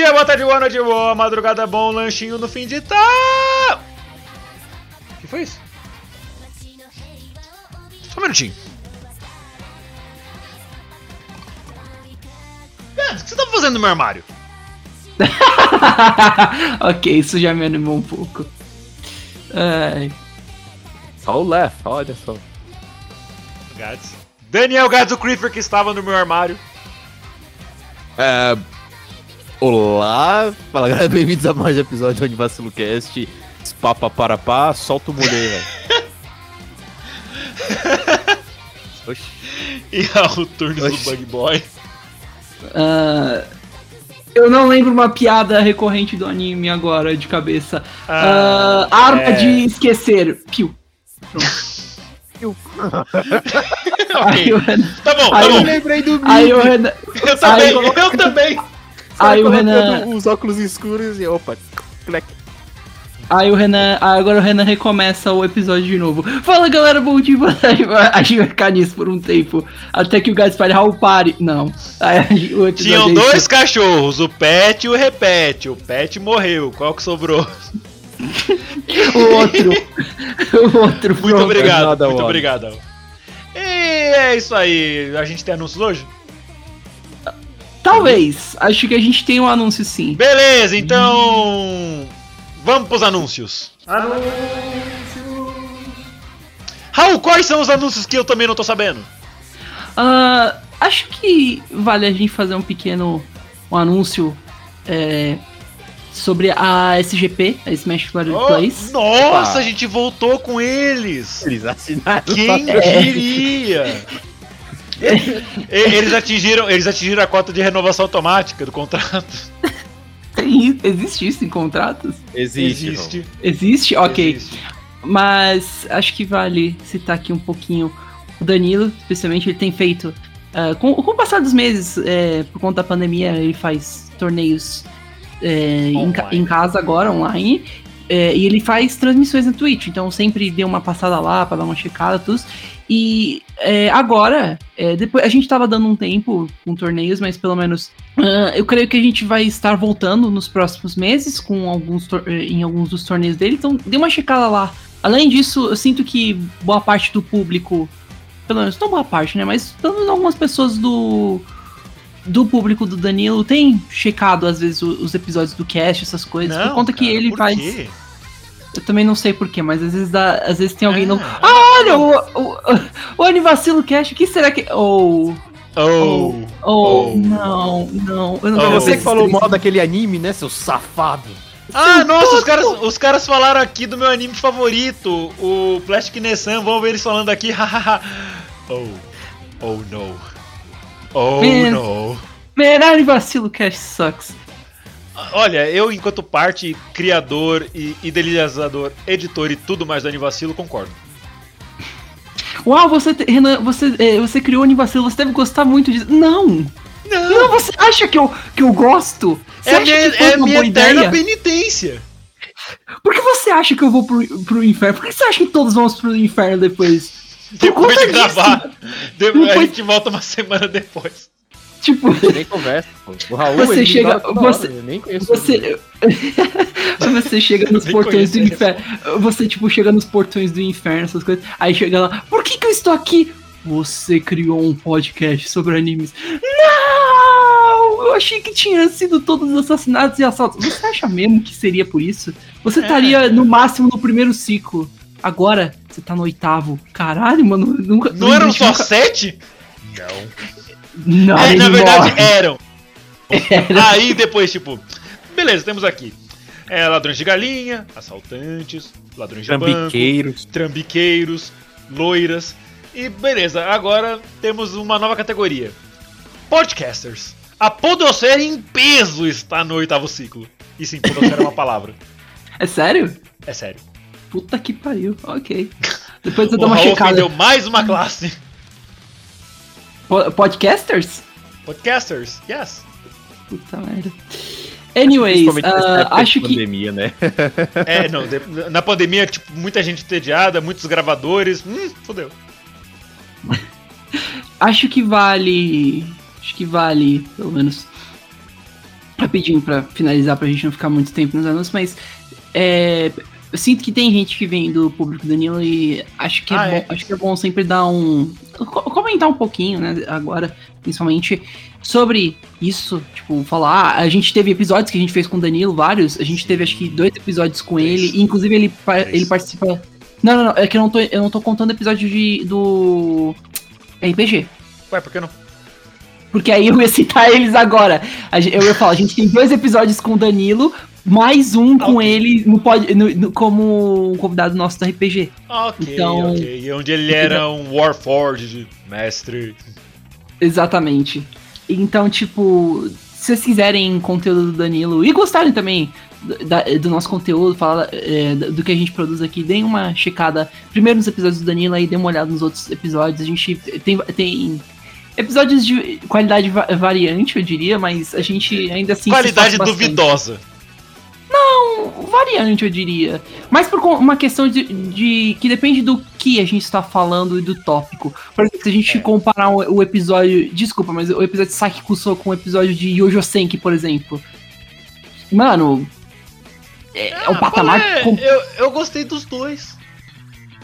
dia, boa tarde, boa noite, boa madrugada, bom lanchinho no fim de tarde. O que foi isso? Só um minutinho. Pedro, o que você tá fazendo no meu armário? ok, isso já me animou um pouco. Ai, Só o Left, olha só. Gads. Daniel Gads, o Creeper que estava no meu armário. É, olá, fala galera, bem-vindos a mais um episódio do Anivacilo Cast. Papa para pá, solta o mulher, velho. Oxi. E ao turno do Oxi. Bug Boy. ah, eu não lembro uma piada recorrente do anime agora de cabeça. Ah, Ah, arma é. de esquecer. Piu. Aí ok. o Renan. Tá bom, tá Aí bom. eu lembrei do Aí o Renan. Eu também, Aí- eu também. Aí o Renan. Os óculos escuros e opa, clec. Aí o Renan. Agora o Renan recomeça o episódio de novo. Fala galera, bom dia. A gente vai ficar nisso por um tempo. Até que o Gás fale, Raul, pare. Não. Aí o Tinham é dois cachorros, o Pet e o Repete. O Pet morreu. Qual que sobrou? O outro. o outro. Muito obrigado, nada, muito obrigado. E é isso aí. A gente tem anúncios hoje? Talvez. Acho que a gente tem um anúncio sim. Beleza, então. Vamos pros anúncios. Raul, quais são os anúncios que eu também não tô sabendo? Ah, acho que vale a gente fazer um pequeno um anúncio é, sobre a SGP, a Smash Battle Oh, Plays. nossa, Opa. a gente voltou com eles. Eles assinaram. Quem diria? Eles atingiram, eles atingiram a cota de renovação automática do contrato. Tem, existe isso em contratos? Existe. Existe. Existe? Ok. Existe. Mas acho que vale citar aqui um pouquinho o Danilo, especialmente ele tem feito. ah, com, com o passar dos meses, é, por conta da pandemia, ele faz torneios é, em, em casa agora, online. é, e ele faz transmissões na Twitch, então sempre deu uma passada lá pra dar uma checada, tudo. E é, agora, é, depois a gente tava dando um tempo com torneios, mas pelo menos ah, eu creio que a gente vai estar voltando nos próximos meses com alguns eh, em alguns dos torneios dele, então dê uma checada lá. Além disso, eu sinto que boa parte do público, pelo menos não boa parte, né, mas pelo menos algumas pessoas do do público do Danilo tem checado às vezes os episódios do cast, essas coisas, por conta que cara, ele por faz. quê? Eu também não sei porquê, mas às vezes dá, às vezes tem alguém É. não. Ah, olha o o, o Anivacilo Cast, o que será que ou Oh. Oh, Oh. não, não. Eu não Oh. Você que falou mal daquele anime, né, seu safado? Ah, nossa, os caras, os caras falaram aqui do meu anime favorito, o Plastic Nessan. Vamos ver eles falando aqui. hahaha. oh, oh no. Oh Man. no. Merari Vacilo Cash sucks. Olha, eu, enquanto parte, criador e idealizador, editor e tudo mais do Anivacilo, concordo. Uau, você, Renan, você, eh, você criou o Anivacilo, você deve gostar muito disso. Não! Não, Não, você acha que eu, que eu gosto? Você é minha, é minha boa eterna ideia? penitência. Por que você acha que eu vou pro, pro inferno? Por que você acha que todos vamos pro inferno depois? Depois conta de gravar, de- Não a gente volta uma semana depois. Tipo, Nem conversa, pô. O Raul, Você chega- hora, você- eu nem conheço você. você chega nos portões do inferno. Você, tipo, chega nos portões do inferno, essas coisas. Aí chega lá, por que, que eu estou aqui? Você criou um podcast sobre animes. Não! Eu achei que tinha sido todos assassinatos e assaltos. Você acha mesmo que seria por isso? Você É. estaria no máximo no primeiro ciclo. Agora, você tá no oitavo. Caralho, mano. Nunca, Não eram existe só nunca- sete? Não, É, na verdade, morre. eram. Aí depois, tipo, beleza, temos aqui. É ladrões de galinha, assaltantes, ladrões de banco, Trambiqueiros. trambiqueiros, loiras. E beleza, agora temos uma nova categoria. Podcasters. A podosfera em peso está no oitavo ciclo. E sim, podosfera é uma palavra. É sério? É sério. Puta que pariu. Ok. Depois eu dou uma Raul checada. ofendeu mais uma classe. Po- Podcasters? Podcasters, yes. Puta merda. Anyways, de acho que. pandemia, né? É, não, de- na pandemia, tipo, muita gente entediada, muitos gravadores. Hum, fodeu. Acho que vale. Acho que vale, pelo menos. Rapidinho pra finalizar, pra gente não ficar muito tempo nos anúncios, mas. É, eu sinto que tem gente que vem do público Danilo e acho que é, Ah, bom, é? acho que é bom sempre dar um. co- comentar um pouquinho, né? Agora, principalmente, sobre isso. Tipo, falar. Ah, a gente teve episódios que a gente fez com o Danilo, vários. A gente teve acho que dois episódios com Três. ele. E, inclusive, ele, Três. ele participa. Não, não, não. É que eu não tô, eu não tô contando episódio de, do. RPG. Ué, por que não? Porque aí eu ia citar eles agora. Eu ia falar, a gente tem dois episódios com o Danilo, mais um com ele no, pod- no- no- como um convidado nosso do RPG. Ok, Então- ok. E onde ele era um Warforged, mestre. Exatamente. Então, tipo, se vocês quiserem conteúdo do Danilo e gostarem também do, da- do nosso conteúdo, falar é, do que a gente produz aqui, deem uma checada primeiro nos episódios do Danilo, aí dê uma olhada nos outros episódios. A gente tem, tem episódios de qualidade va- variante, eu diria, mas a gente ainda assim. Qualidade esforça duvidosa. variante, eu diria. Mas por uma questão de, de- que depende do que a gente está falando e do tópico. Por exemplo, se a gente É. comparar o, o episódio. Desculpa, mas o episódio de Saki Kuso com o episódio de Yojo Senki, por exemplo. Mano. É, é um patamar. É, com- eu, eu gostei dos dois.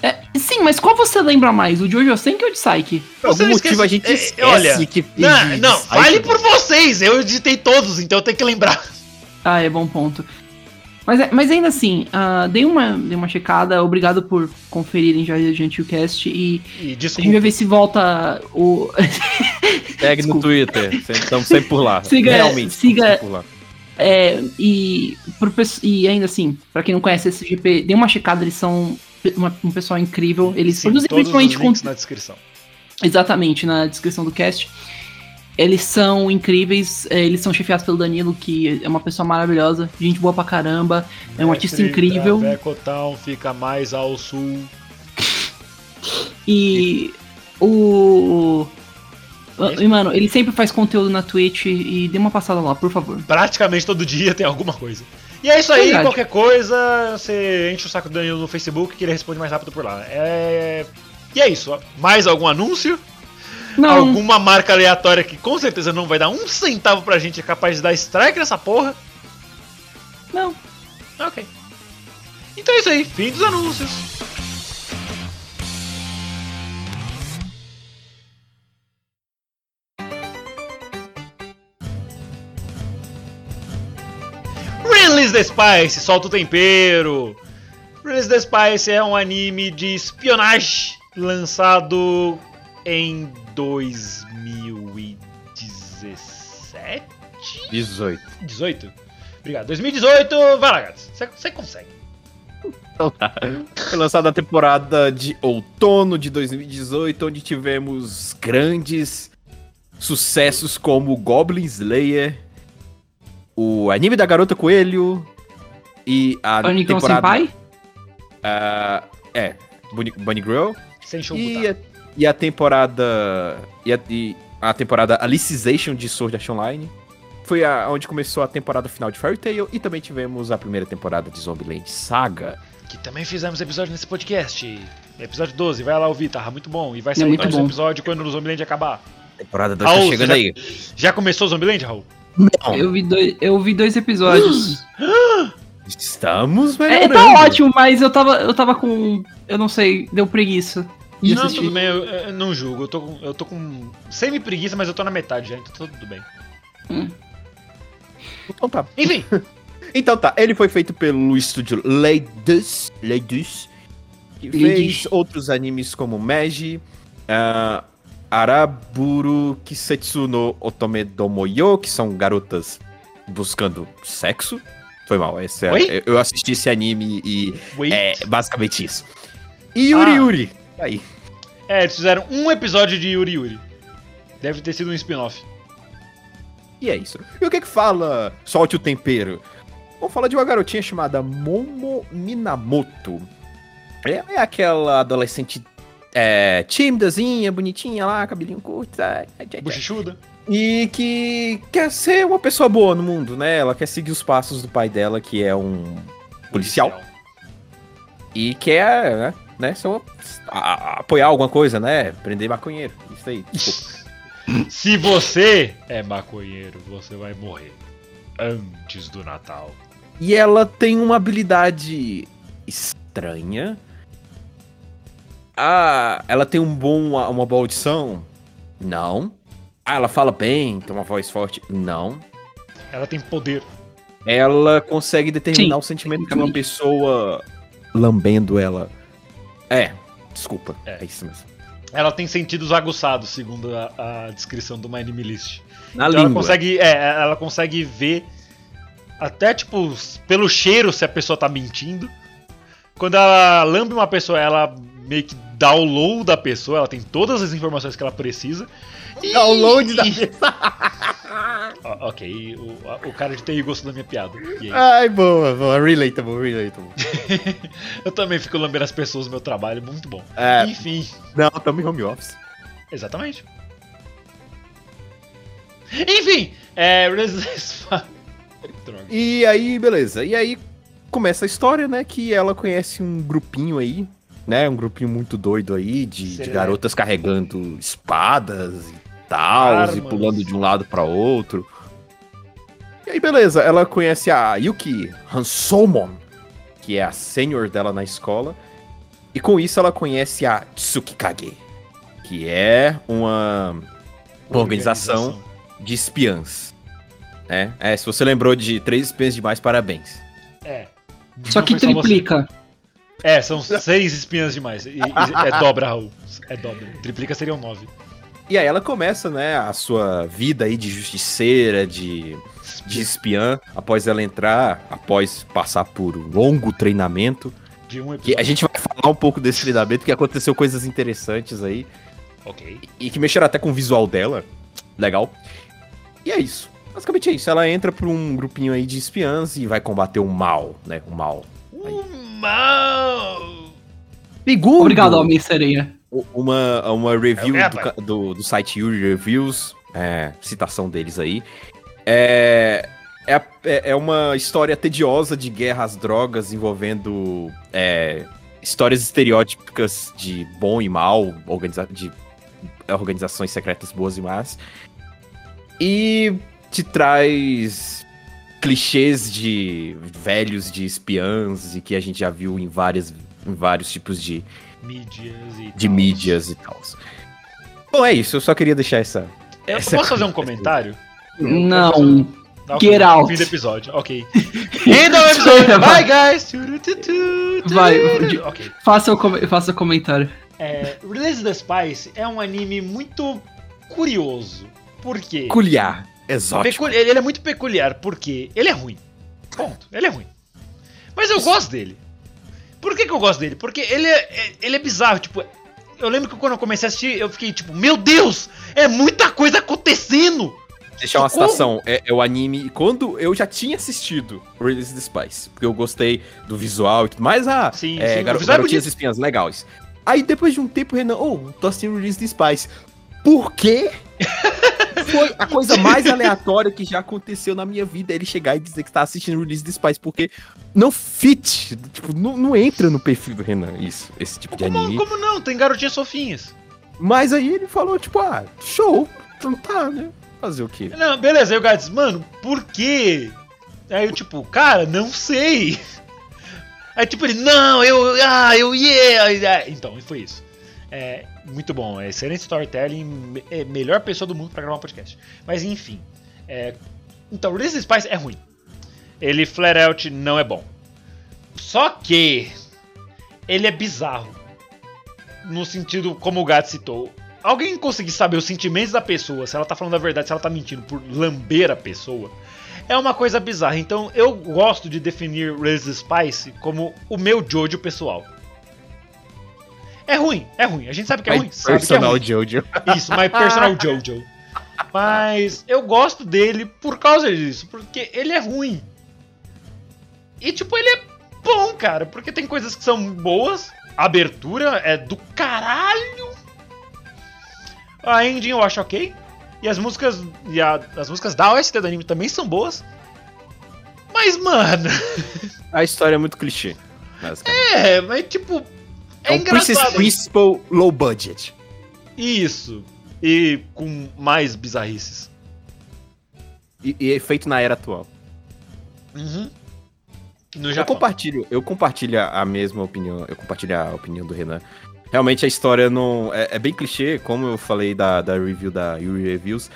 é, sim, mas qual você lembra mais? O de Yojo Senki ou o de Saiki? Por algum motivo a esquece- gente é, esquece olha, que Não, não, fale por vocês. Eu editei todos, então eu tenho que lembrar. Ah, é bom ponto. Mas, é- mas ainda assim, ah, dei, uma, dei uma checada. Obrigado por conferirem já o Gentilcast. E E a gente desculpa. vai ver se volta o. Segue no Desculpa. Twitter. Estamos sempre por lá. Siga- Realmente. siga- sempre por lá. É, e, pro e ainda assim, pra quem não conhece esse GP, dê uma checada, eles são uma- um pessoal incrível. Eles Sim, produzem todos os principalmente links com, na descrição. exatamente na descrição do cast. Eles são incríveis, é, eles são chefiados pelo Danilo, que é uma pessoa maravilhosa, gente boa pra caramba, é um artista incrível. Traveco Town fica mais ao sul. E o. E, mano, ele sempre faz conteúdo na Twitch e dê uma passada lá, por favor. Praticamente todo dia tem alguma coisa. E é isso aí, Verdade. qualquer coisa, você enche o saco do Danilo no Facebook que ele responde mais rápido por lá. É... E é isso. Mais algum anúncio? Não, Alguma marca aleatória que com certeza não vai dar um centavo pra gente é capaz de dar strike nessa porra? não. Ok. Então é isso aí, fim dos anúncios. Release the Spice, solta o tempero. Release the Spice é um anime de espionagem lançado em 2017? 18. 18? Obrigado. 2018, vai lá, gatos. Você- consegue. Então tá. Foi lançada a temporada de outono de 2018, onde tivemos grandes sucessos como Goblin Slayer, o anime da Garota Coelho e a Onicon temporada... Senpai? Ah, é, Bunny, Bunny Girl. Sem show E a, e a temporada. E a, e a temporada Alicization de Sword Art Online. Foi a, onde começou a temporada final de Fairy Tail. E também tivemos a primeira temporada de Zombieland Saga. Que também fizemos episódio nesse podcast. Episódio 12, vai lá ouvir, tá muito bom. E vai É sair muito mais um bom. episódio quando o Zombieland acabar. Temporada 2 Raul, tá chegando já- aí. Já começou o Zombieland, Raul? Não, Eu vi dois, eu vi dois episódios. estamos É, melhorando. tá ótimo, mas eu tava, eu tava com. Eu não sei, deu preguiça. De não, assistir. tudo bem, eu, eu não julgo. Eu tô com, eu tô com semi-preguiça, mas eu tô na metade já, então tá tudo bem. Então tá. Enfim, Então tá, ele foi feito pelo estúdio Leidus, Leidus que Leidus. fez outros animes como Meiji, ah, Araburu Kisetsu no Otome Domoyo, que são garotas buscando sexo. Foi mal. Esse é- eu- eu assisti esse anime e Wait. é basicamente isso. E Yuri Ah. Yuri. Aí. É, eles fizeram um episódio de Yuri Yuri. Deve ter sido um spin-off. E é isso. E o que que fala Solte o Tempero? Vamos falar de uma garotinha chamada Momo Minamoto. Ela é aquela adolescente é, tímidazinha, bonitinha lá, cabelinho curto. Bochechuda. E que quer ser uma pessoa boa no mundo, né? Ela quer seguir os passos do pai dela, que é um policial. E quer, né? Né uma- a- a- apoiar alguma coisa, né? Prender maconheiro. Isso aí. Se você é maconheiro, você vai morrer. Antes do Natal. E ela tem uma habilidade estranha. Ah, ela tem um bom, uma boa audição? Não. Ah, ela fala bem, tem uma voz forte? Não. Ela tem poder. Ela consegue determinar Sim, o sentimento de uma pessoa lambendo ela. É, desculpa. É. É, isso mesmo. Ela tem sentidos aguçados, segundo a, a descrição do My Anime List. Na Então ela língua. consegue, é, ela consegue ver até tipo pelo cheiro se a pessoa tá mentindo. Quando ela lambe uma pessoa, ela meio que low da pessoa, ela tem todas as informações que ela precisa. E- Download da Ok, o, a- o cara de TI gostou da minha piada. Ai, boa, boa. Relatable, relatable. Eu também fico lambendo as pessoas no meu trabalho, muito bom. É. Enfim, Não, tamo em home office. exatamente. Enfim, é. Droga. E aí, beleza. E aí começa a história, né? Que ela conhece um grupinho aí, né? Um grupinho muito doido aí de, de garotas carregando espadas e tal, e pulando de um lado pra outro. E aí, beleza. Ela conhece a Yuki Hansomon, que é a sênior dela na escola. E com isso ela conhece a Tsukikage, que é uma, uma organização de espiãs. Né? É, se você lembrou de três espiãs demais, parabéns. É. Só que você. triplica. É, são seis espinhas demais. E, e- é dobra, Raul. É dobra. Triplica seriam nove. E aí ela começa, né, a sua vida aí de justiceira, de, de espiã, após ela entrar, após passar por um longo treinamento. De um Que a gente vai falar um pouco desse treinamento, que aconteceu coisas interessantes aí, Ok. e que mexeram até com o visual dela. Legal. E é isso. Basicamente é isso. Ela entra pra um grupinho aí de espiãs e vai combater o mal, né? O mal. O mal. Segundo, Obrigado, Homem-Sereia. Uma, uma review É, do, do, do site Yuri Reviews, é, citação deles aí. É, é, é- é uma história tediosa de guerra às drogas envolvendo é, histórias estereótipicas de bom e mal, organiza de organizações secretas boas e más. E te traz clichês de velhos de espiãs e que a gente já viu em, várias, em vários tipos de, Mídias e de tals. mídias e tal. Bom, é isso, eu só queria deixar essa. Eu Essa posso fazer um coisa. comentário? Não. Tá, Get out. Fim do episódio, ok. Ainda o episódio. Bye, guys. Vai, turutu. Ok. Faça o, com- faça o comentário. É, Release the Spice é um anime muito curioso. Por quê? Peculiar, exótico. Peculi- Ele é muito peculiar, porque ele é ruim. Ponto. Ele é ruim. Mas eu gosto dele. Por que, que eu gosto dele? Porque ele é, é- ele é bizarro. Tipo, eu lembro que quando eu comecei a assistir, eu fiquei tipo, meu Deus! É muita coisa acontecendo! Deixar uma Socorro! citação, é, é o anime. Quando eu já tinha assistido Release the Spice, porque eu gostei do visual e tudo mais, ah, Sim, é, sim, garo- é garotinhas bonito. espinhas legais. Aí depois de um tempo, Renan, oh, tô assistindo Release the Spice. Por quê? Foi a coisa mais aleatória que já aconteceu na minha vida ele chegar e dizer que tá assistindo Release the Spice, porque não fit, tipo, não, não entra no perfil do Renan isso, esse tipo de Como, anime. como não? Tem garotinhas fofinhas. Mas aí ele falou, tipo, ah, show. Então tá, né? Fazer o quê? Não, beleza, aí o cara diz, mano, por quê? Aí eu, tipo, cara, não sei. Aí tipo, ele, não, eu, ah, eu, yeah. Ah, Então, foi isso. É, muito bom, é excelente storytelling, é melhor pessoa do mundo pra gravar um podcast. Mas enfim, é, então, Release Spice é ruim. Ele, flat out, não é bom. Só que, ele é bizarro. No sentido, como o Gato citou, alguém conseguir saber os sentimentos da pessoa, se ela tá falando a verdade, se ela tá mentindo por lamber a pessoa, é uma coisa bizarra. Então eu gosto de definir Raise Spice como o meu Jojo pessoal. É ruim, é ruim. A gente sabe que é My ruim. Sabe que é personal ruim. Jojo. Isso, My Personal Jojo. Mas eu gosto dele por causa disso, porque ele é ruim. E tipo, ele é bom, cara, porque tem coisas que são boas. A abertura é do caralho. A ending eu acho ok. E as músicas. E a- as músicas da OST do anime também são boas. Mas, mano. A história é muito clichê. É, mas tipo. É, É um Princess engraçado. Principal low budget. Isso. E com mais bizarrices. E, e é feito na era atual. Uhum. Eu compartilho, eu compartilho a mesma opinião. Eu compartilho a opinião do Renan. Realmente a história não. É, é bem clichê, como eu falei da, da review da Yuri Reviews.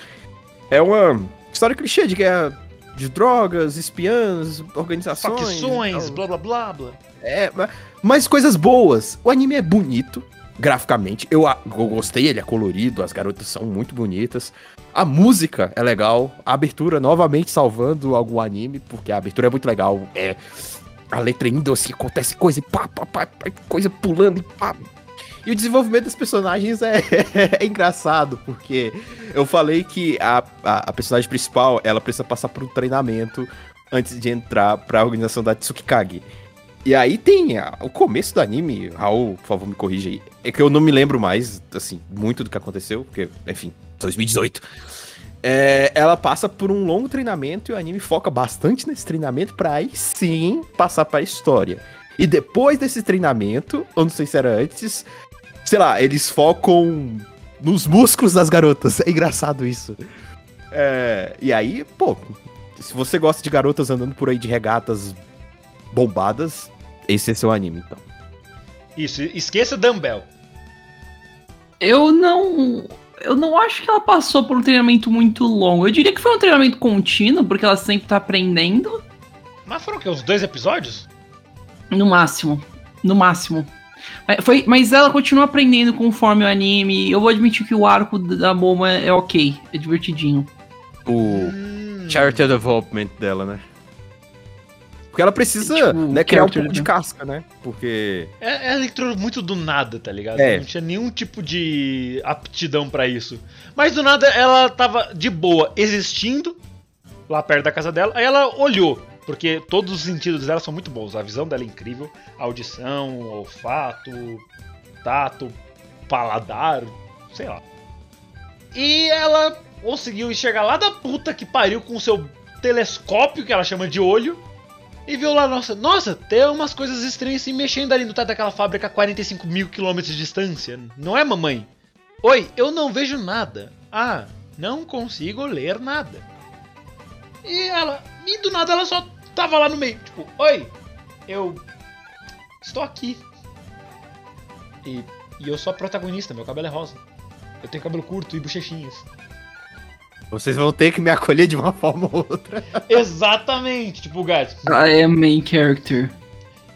É uma história clichê de guerra de drogas, espiãs, organizações. Facções, blá blá blá blá. É, ma- mas coisas boas. O anime é bonito, graficamente. Eu, eu gostei, ele é colorido, as garotas são muito bonitas. A música é legal. A abertura, novamente, salvando algum anime, porque a abertura é muito legal. É. A letra indo assim, acontece coisa e pá, pá, pá, coisa pulando e pá. E o desenvolvimento dos personagens é, é engraçado, porque eu falei que a, a, a personagem principal, ela precisa passar por um treinamento antes de entrar pra organização da Tsukikage. E aí tem a- o começo do anime, Raul, por favor, me corrija aí. É que eu não me lembro mais, assim, muito do que aconteceu, porque, enfim, 2018. É, ela passa por um longo treinamento e o anime foca bastante nesse treinamento pra aí sim passar pra história. E depois desse treinamento, eu não sei se era antes, sei lá, eles focam nos músculos das garotas. É engraçado isso. É, e aí, pô, se você gosta de garotas andando por aí de regatas bombadas, esse é seu anime, então. Isso, esqueça Dumbbell. Eu não. Eu não acho que ela passou por um treinamento muito longo. Eu diria que foi um treinamento contínuo, porque ela sempre tá aprendendo. Mas foram o quê? Os dois episódios? No máximo. No máximo. Mas Foi, mas ela continua aprendendo conforme o anime. Eu vou admitir que o arco da Momo é, é ok. É divertidinho. O Hum. character development dela, né? Porque ela precisa Tipo, né, criar um pouco de casca, né? Porque. É, ela entrou muito do nada, tá ligado? É. Não tinha nenhum tipo de aptidão pra isso. Mas do nada ela tava de boa existindo lá perto da casa dela. Aí ela olhou, porque todos os sentidos dela são muito bons. A visão dela é incrível, a audição, olfato, tato, paladar, sei lá. E ela conseguiu enxergar lá da puta que pariu com seu telescópio, que ela chama de olho, e viu lá, nossa, nossa, tem umas coisas estranhas se mexendo ali no teto daquela fábrica a 45 mil quilômetros de distância. Não é, mamãe? Oi, eu não vejo nada. Ah, não consigo ler nada. E ela, e do nada ela só tava lá no meio, tipo, oi, eu estou aqui. E, e eu sou a protagonista, meu cabelo é rosa. Eu tenho cabelo curto e bochechinhas. Vocês vão ter que me acolher de uma forma ou outra. Exatamente, tipo, gato. I am main character.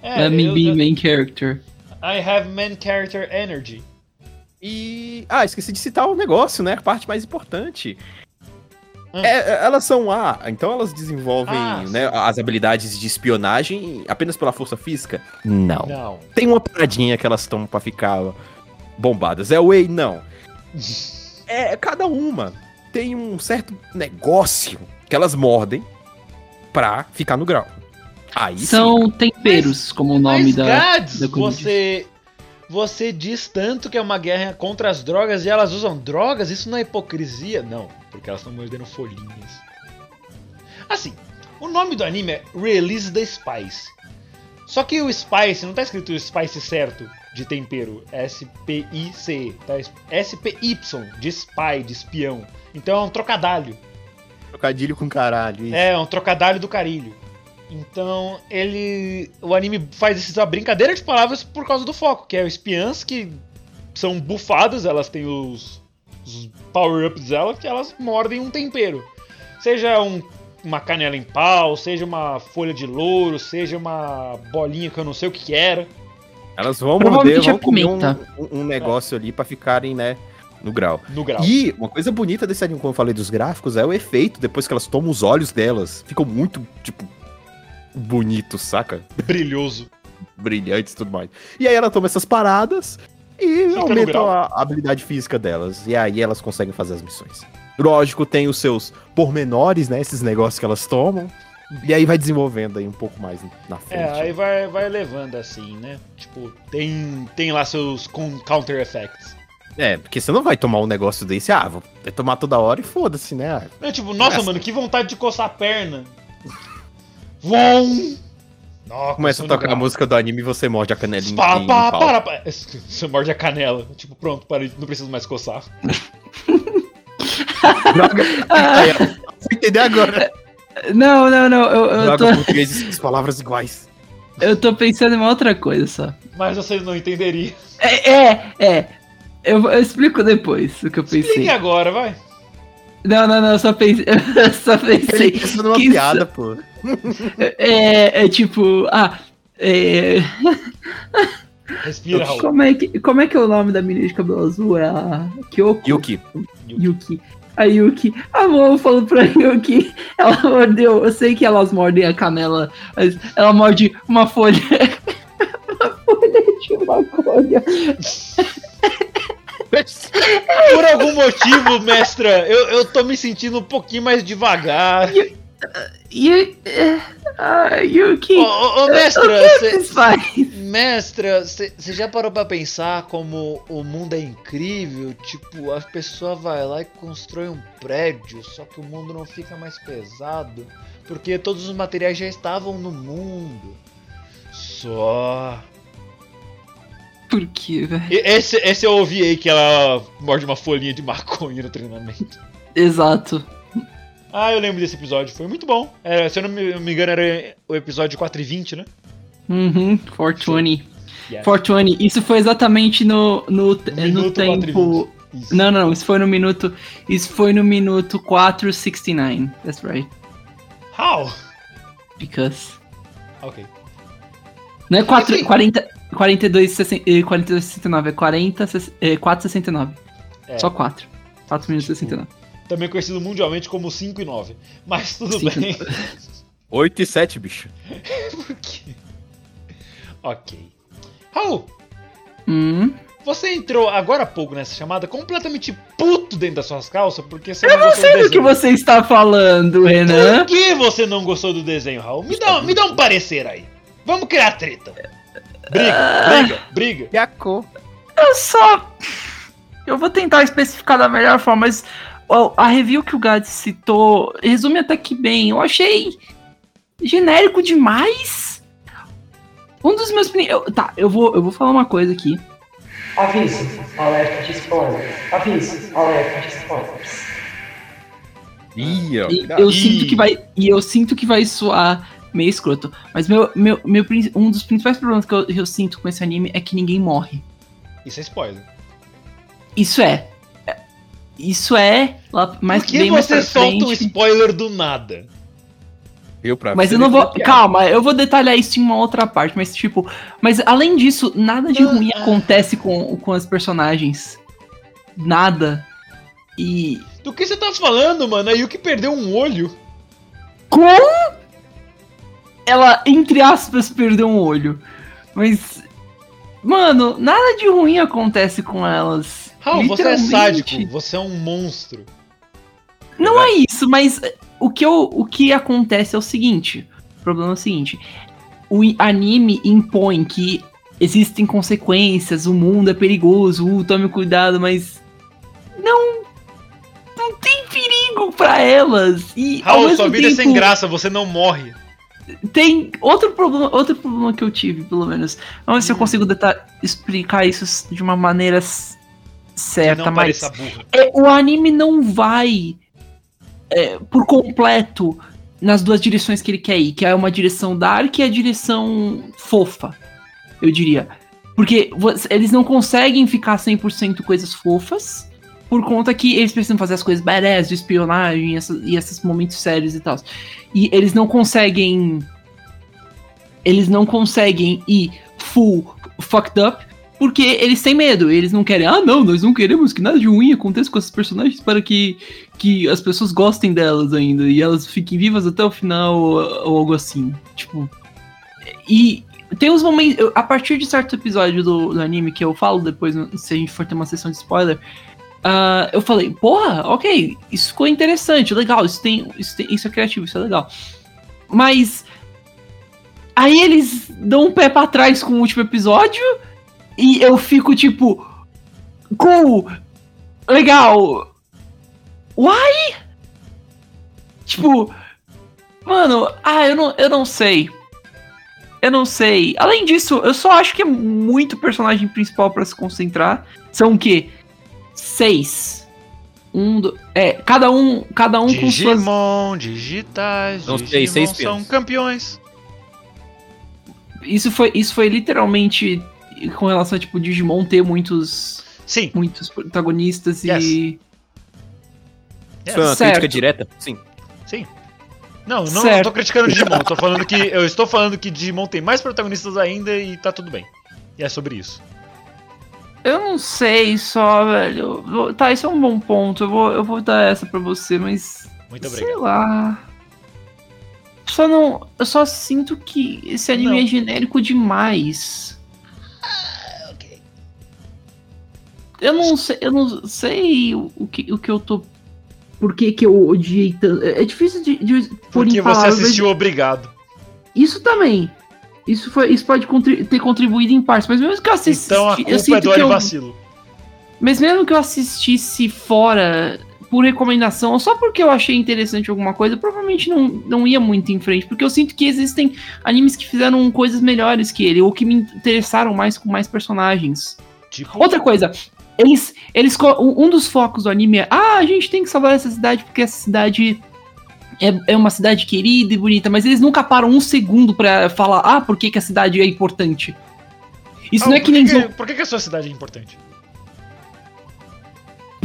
É, Let me be main character. I have man character energy. E. Ah, esqueci de citar o negócio, né? A parte mais importante. Hum. É, é, elas são A, então elas desenvolvem Ah, né, as habilidades de espionagem apenas pela força física? Não. Não. Tem uma paradinha que elas estão pra ficar bombadas. É o Whey? Não. É, cada uma tem um certo negócio que elas mordem pra ficar no grau. Aí sim. São temperos, como o nome Mas, da. Gads, da comida. você, você diz tanto que é uma guerra contra as drogas e elas usam drogas? Isso não é hipocrisia? Não, porque elas estão mordendo folhinhas. Assim, o nome do anime é Release the Spice. Só que o Spice não tá escrito o Spice certo de tempero, S-P-I-C, tá S-P-Y, de spy, de espião. Então é um trocadalho. Trocadilho com caralho. isso. É, um trocadalho do carilho. Então, ele. O anime faz essa brincadeira de palavras por causa do foco, que é espiãs que são bufadas, elas têm os, os power-ups delas, que elas mordem um tempero. Seja um- uma canela em pau, seja uma folha de louro, seja uma bolinha que eu não sei o que, era. Elas vão morder, vão é comer um, um- negócio ali pra ficarem, né? No grau. no grau. E uma coisa bonita desse anime, como eu falei dos gráficos, é o efeito depois que elas tomam os olhos delas. Ficam muito, tipo, bonitos, saca? Brilhoso. Brilhantes e tudo mais. E aí ela toma essas paradas e no aumenta a habilidade física delas. E aí elas conseguem fazer as missões. Lógico, tem os seus pormenores, né? Esses negócios que elas tomam. E aí vai desenvolvendo aí um pouco mais na frente. É, aí vai, vai levando assim, né? Tipo, tem, tem lá seus counter effects. É, porque você não vai tomar um negócio desse, ah, vou tomar toda hora e foda-se, né? É tipo, nossa, Essa- mano, que vontade de coçar a perna. Vom! Nossa, Começa a tocar a música do anime e você morde a canelinha. Pá, pau. para, para. Você morde a canela. Tipo, pronto, parei, não preciso mais coçar. Droga. Aí, entender agora. Não, não, não. Eu, eu, Droga, tô, português, as palavras iguais. eu tô pensando em uma outra coisa só. Mas vocês não entenderiam. É, é. é. Eu, eu explico depois o que eu Explique pensei. agora, vai. Não, não, não, eu só pensei. Eu só pensei. Ele pensou numa que isso- piada, pô. É, é tipo. Ah. É, Respira, Raul. como, é que, como é que é o nome da menina de cabelo azul? É a Kyoko? Yuki. Yuki. A Yuki. A Mo falou pra Yuki. Ela mordeu. Eu sei que elas mordem a canela, mas ela morde uma folha. uma folha de maconha. Por algum motivo, mestra, eu, eu tô me sentindo um pouquinho mais devagar. E. é, Ah, Yuki. Ô, o mestra, que cê- mestra, você já parou pra pensar como o mundo é incrível? Tipo, a pessoa vai lá e constrói um prédio, só que o mundo não fica mais pesado, porque todos os materiais já estavam no mundo. Só. Por quê, velho? Esse, esse eu ouvi aí que ela morde uma folhinha de maconha no treinamento. Exato. Ah, eu lembro desse episódio, foi muito bom. É, se eu não me, engano, era o episódio 4 e 20, né? Uhum, 420. Yes. 420. Isso foi exatamente no, no, no Minuto 4 tempo. 20. Isso. Não, não, não. Isso foi no minuto. Isso foi no minuto 469. That's right. How? Because. Ok. Não é 4, Enfim. 40, 42, 60, eh, 42, 69, é 40, ses- eh, 4, 69. É. Só 4. 4 minutos e 69. Também conhecido mundialmente como 5 e 9. Mas tudo Cinco e bem. 8 e 7, bicho. Por quê? Ok. Raul, Hum. você entrou agora há pouco nessa chamada completamente puto dentro das suas calças porque você não Eu não gostou sei do do que você está falando, Por Renan. que você não gostou do desenho, Raul? Me dá, me dá um parecer aí. Vamos criar treta. Briga, briga, briga. Yaco. Eu só. Eu vou tentar especificar da melhor forma, mas a review que o Gads citou resume até que bem. Eu achei genérico demais. Um dos meus. eu- tá, eu vou, eu vou falar uma coisa aqui. Aviso, alerta de spoilers. Aviso, alerta de spoilers. Ih, ó. E eu Ih. sinto que vai. E eu sinto que vai soar meio escroto. Mas meu, meu, meu, um dos principais problemas que eu, eu sinto com esse anime é que ninguém morre. Isso é spoiler. Isso é. Isso é. Lá, mais, Por que bem mais você pra solta um frente. spoiler do nada? Eu pra Mas eu não vou. Calma, eu vou detalhar isso em uma outra parte, mas tipo. Mas além disso, nada de ruim acontece com, com as personagens. Nada. E. Do que você tá falando, mano? A Yuki perdeu um olho. Com. Ela, entre aspas, perdeu um olho. Mas. Mano, nada de ruim acontece com elas. Raul, você é sádico. Você é um monstro. Não é isso, mas o que, eu, o que acontece é o seguinte: o problema é o seguinte. O anime impõe que existem consequências, o mundo é perigoso, uh, tome cuidado, mas. Não. Não tem perigo pra elas. E ao Raul, mesmo sua vida é sem tempo, graça, você não morre. Tem outro problema, outro problema que eu tive, pelo menos. Vamos ver se eu Hum. consigo explicar isso de uma maneira certa, mas é, o anime não vai é, por completo nas duas direções que ele quer ir, que é uma direção dark e a direção fofa, eu diria. Porque eles não conseguem ficar 100% coisas fofas, por conta que eles precisam fazer as coisas badass, de espionagem essa- e esses momentos sérios e tal. E eles não conseguem. Eles não conseguem ir full fucked up, Porque eles têm medo, eles não querem, ah não, nós não queremos que nada de ruim aconteça com esses personagens para que, que as pessoas gostem delas ainda e elas fiquem vivas até o final ou, ou algo assim. Tipo. E tem uns momentos. A partir de certo episódio do, do anime que eu falo depois, se a gente for ter uma sessão de spoiler. ah, eu falei, porra, ok, isso ficou interessante, legal, isso tem, isso tem. Isso é criativo, isso é legal. Mas. Aí eles dão um pé pra trás com o último episódio. E eu fico tipo. Cool! Legal! Why? Tipo. Mano, ah, eu não, eu não sei. Eu não sei. Além disso, eu só acho que é muito personagem principal pra se concentrar. São o quê? Seis. Um, do, é, cada um, cada um com suas Digimon, digitais, Não Digimon sei, seis são peões. campeões. isso foi, isso foi literalmente com relação a tipo Digimon ter muitos Sim. muitos protagonistas Yes. e Isso foi uma Certo. crítica direta? Sim. Sim. Não, não, Certo. tô criticando Digimon, tô falando que eu estou falando que Digimon tem mais protagonistas ainda e tá tudo bem. E é sobre isso. eu não sei só, velho. Tá, isso é um bom ponto. Eu vou, eu vou dar essa pra você, mas Muito sei obrigado. lá. Só não, eu só sinto que esse anime Não. é genérico demais. Eu não sei, eu não sei o, que, o que eu tô. Por que, que eu odiei tanto. É é difícil de, de Porque você mas assistiu Obrigado. Isso também. Isso, foi, isso pode contri- ter contribuído em partes, mas mesmo que eu assistisse. Então a eu culpa é do que eu- Arivacilo. Mas mesmo que eu assistisse fora por recomendação, ou só porque eu achei interessante alguma coisa, provavelmente não, não ia muito em frente, porque eu sinto que existem animes que fizeram coisas melhores que ele, ou que me interessaram mais com mais personagens. Tipo, Outra coisa, eles, eles um dos focos do anime é, ah, a gente tem que salvar essa cidade porque essa cidade é, é uma cidade querida e bonita, mas eles nunca param um segundo pra falar, ah, por que, que a cidade é importante. Isso ah, não é que nem que, por que, que a sua cidade é importante?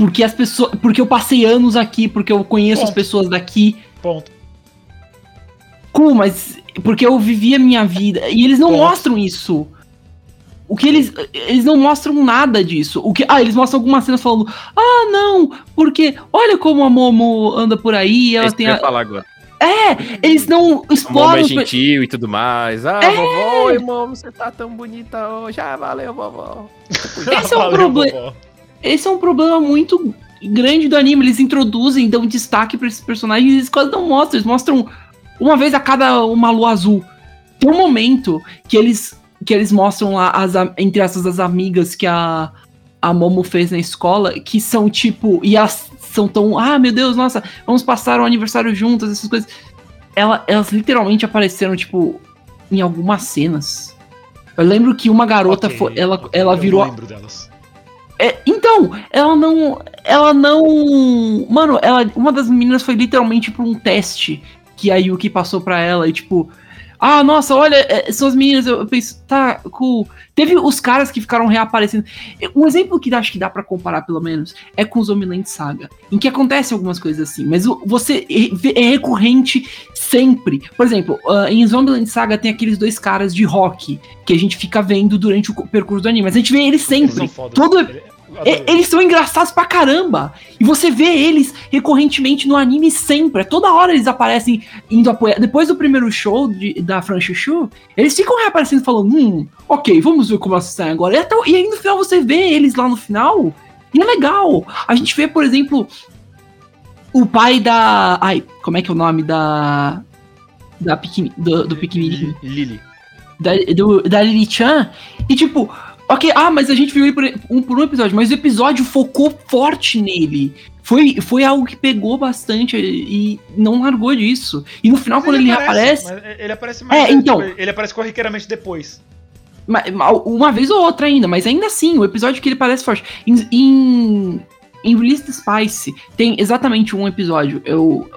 porque as pessoas, porque eu passei anos aqui, porque eu conheço as Ponto. pessoas daqui. Ponto. Cool, mas porque eu vivi a minha vida e eles não Ponto. mostram isso. O que eles eles não mostram nada disso. O que ah, eles mostram algumas cenas falando: "Ah, não, porque olha como a Momo anda por aí, ela Esse que tem a... falar agora. É, eles não exploram é os pe- gentil e tudo mais. Ah, É. vovó, oi, mamo, você tá tão bonita hoje. Ah, valeu, vovó. Esse é um problema. Esse é um problema muito grande do anime. Eles introduzem, dão destaque pra esses personagens e eles quase não mostram. Eles mostram uma vez a cada uma lua azul. Tem um momento que eles que eles mostram lá as entre essas as amigas que a a Momo fez na escola, que são tipo e elas são tão, ah, meu Deus, nossa, vamos passar o aniversário juntas, essas coisas. Ela, elas literalmente apareceram tipo em algumas cenas. Eu lembro que uma garota Ok, foi, ela, ok, ela eu virou lembro delas. é, então, ela não. Ela não. Mano, ela, uma das meninas foi literalmente pra um teste que a Yuki passou pra ela e tipo. Ah, nossa, olha, é, são as meninas. Eu, penso, tá, cool. Teve os caras que ficaram reaparecendo. Um exemplo que acho que dá pra comparar, pelo menos, é com os Homeland Saga. Em que acontece algumas coisas assim, mas você é, vê- é recorrente sempre. Por exemplo, ah, em Zombieland Saga tem aqueles dois caras de rock que a gente fica vendo durante o percurso do anime, mas a gente vê eles Eles sempre. fodas. Todo, E- eles. são engraçados pra caramba. E você vê eles recorrentemente no anime sempre. Toda hora eles aparecem indo apoiar. Depois do primeiro show de- da Fran Chuchu, eles ficam reaparecendo falando: hum, ok, vamos ver como elas saem agora. E, até, e aí no final você vê eles lá no final. E é legal. A gente vê, por exemplo, o pai da. Ai, como é que é o nome da. Da pequeni, do, do pequenininho? Lily. da, do, da Lily Chan. E tipo, ok, ah, mas a gente viu ele por um, por um episódio, mas o episódio focou forte nele. Foi, foi algo que pegou bastante e não largou disso. E no final, quando ele, reaparece, mas Ele aparece mais. É, então. Ele aparece corriqueiramente depois. ma- ma- uma vez ou outra ainda, mas ainda assim, o episódio que ele parece forte. Em, em, em Release the Spice, tem exatamente um episódio. Eu.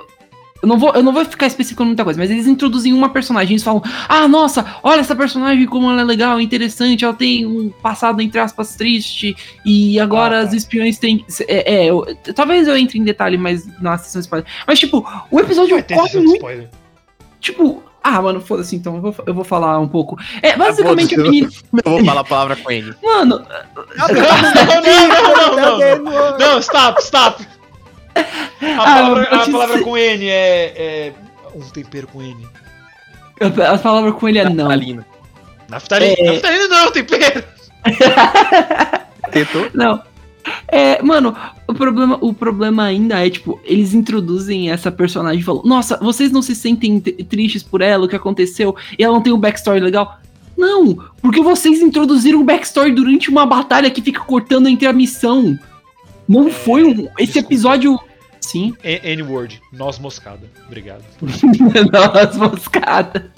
Eu não, vou, eu não vou ficar especificando muita coisa, mas eles introduzem uma personagem. Eles falam: Ah, nossa, olha essa personagem, como ela é legal, interessante. Ela tem um passado, entre aspas, triste. E agora Ah, tá. as espiões têm. É, é eu- talvez eu entre em detalhe mais na sessão spoiler. Mas, tipo, o episódio Vai ter corre muito spoiler. Tipo, Ah, mano, foda-se então, eu vou, eu vou falar um pouco. É, basicamente, foda-se. menina. Eu vou falar a palavra com ele. Mano, Não, não, não, não, não, não. Não, stop, stop. A Ah, palavra, eu a te palavra sei. com N é, é. Um tempero com N. a palavra com ele é não. Alina. Naftalina. É. Naftalina não é um tempero. Tentou? Não. É, mano, o problema, o problema ainda é, tipo, eles introduzem essa personagem e falam, nossa, vocês não se sentem tristes por ela, o que aconteceu, e ela não tem um backstory legal? Não, porque vocês introduziram um backstory durante uma batalha que fica cortando entre a missão. Não foi um. Esse desculpa. episódio. Sim. E- N-word. Noz moscada. Obrigado. Nossa, moscada.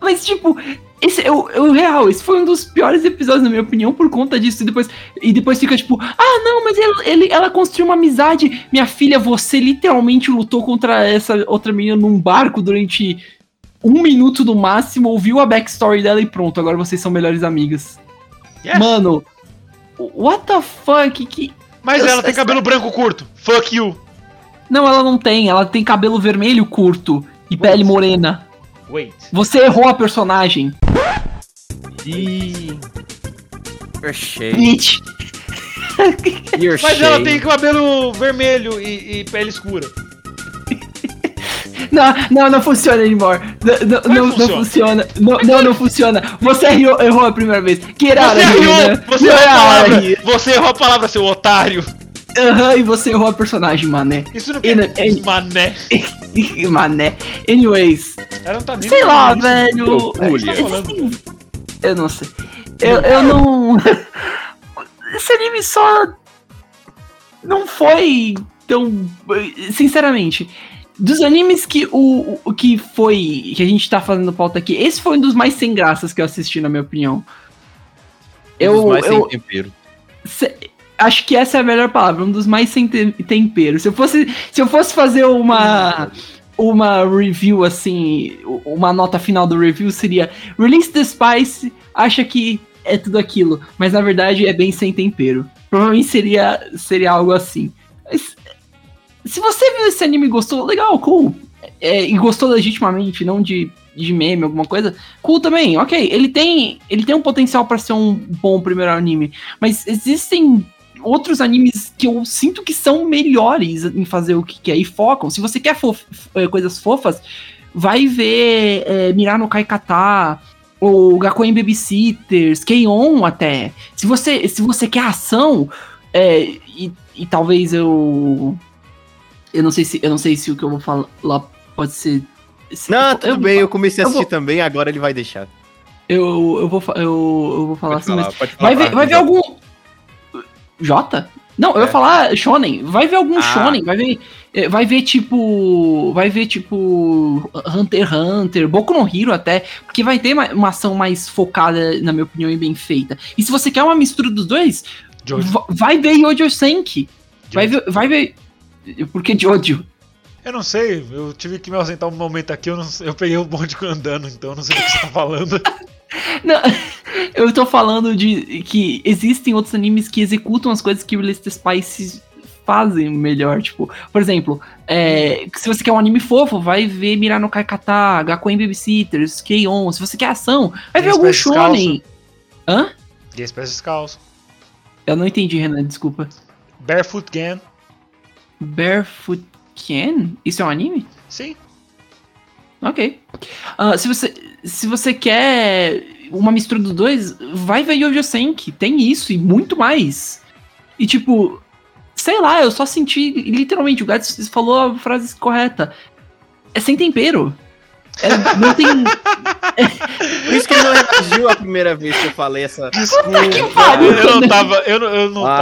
Mas, tipo, esse é o, é o real. Esse foi um dos piores episódios, na minha opinião, por conta disso. E depois, e depois fica tipo, ah, não, mas ele, ele- ela construiu uma amizade. Minha filha, você literalmente lutou contra essa outra menina num barco durante um minuto no máximo, ouviu a backstory dela e pronto, agora vocês são melhores amigas. Yes. Mano, what the fuck? Que... Mas eu- ela tem cabelo branco curto. Fuck you. Não, ela não tem. Ela tem cabelo vermelho curto e pele morena. Wait. Você errou a personagem. Bitch. You're Mas ela tem cabelo vermelho e, e pele escura. Não, não, não funciona anymore. Não, não, Vai não, não funciona. funciona. Não, não, não funciona. Você errou, errou a primeira vez. Get out Você errou! né? Você errou a palavra! Você errou a palavra, seu otário! Aham, e você errou a personagem, mané. Isso não e- mané. mané. Anyways, Ela não tá nem sei lá, isso. velho. Existem- Eu não sei. Eu, eu não. Esse anime só. Não foi tão. Sinceramente. Dos animes que o, o que foi. que a gente tá fazendo pauta aqui, esse foi um dos mais sem graças que eu assisti, na minha opinião. Eu, Um dos mais eu sem tempero. se- acho que essa é a melhor palavra, um dos mais sem te- tempero. Se eu fosse, se eu fosse fazer uma uma review assim, uma nota final do review seria Release the Spice, acha que é tudo aquilo, mas na verdade é bem sem tempero. Provavelmente seria seria algo assim. Mas, se você viu esse anime e gostou, legal, cool. É, e gostou legitimamente, não de, de meme, alguma coisa, cool também, ok. Ele tem, ele tem um potencial pra ser um bom primeiro anime, mas existem outros animes que eu sinto que são melhores em fazer o que quer e focam. Se você quer fof- eh, coisas fofas, vai ver é, Mirar no Kaikata, ou Gakuen Babysitters, K-On! até. Se você, se você quer ação, é, e, e talvez eu. Eu não sei se eu não sei se o que eu vou falar pode ser. se- Não, eu- tudo eu- bem, eu comecei a assistir vou- também, agora ele vai deixar. Eu, eu, vou, eu, eu vou falar Pode assim, mas falar, pode falar Vai ver, vai ver algum. Jota? Não, eu ia É. falar Shonen. Vai ver algum Ah. Shonen, vai ver. eh, Vai ver tipo. Vai ver tipo. Hunter x Hunter, Boku no Hero até. Porque vai ter uma, uma ação mais focada, na minha opinião, e bem feita. E se você quer uma mistura dos dois, vai ver Yojo Senki. Vai ver. Vai ver. Por que Jojo? Eu não sei, eu tive que me ausentar um momento aqui, eu, não eu peguei o bonde andando, então eu não sei do que você tá falando. Não, eu tô falando de que existem outros animes que executam as coisas que o the Spice fazem melhor. Tipo, por exemplo, é, se você quer um anime fofo, vai ver Mirar no Kaikata, Gakuen Babysitters, K-On! Se você quer ação, vai ver algum shonen. Hã? Esse pés descalço. Eu não entendi, Renan, desculpa. Barefoot Gan. Barefoot Ken? Isso é um anime? Sim. Ok. Ah, se, você, se você quer uma mistura dos dois, vai ver Yojo Senki. Tem isso e muito mais. E tipo, sei lá, eu só senti literalmente, o Gats falou a frase correta. É sem tempero. É, não tem. Por isso que ele não reagiu a primeira vez que eu falei essa. Desculpa. que pariu, eu não né? tava. Eu não, eu não Ah.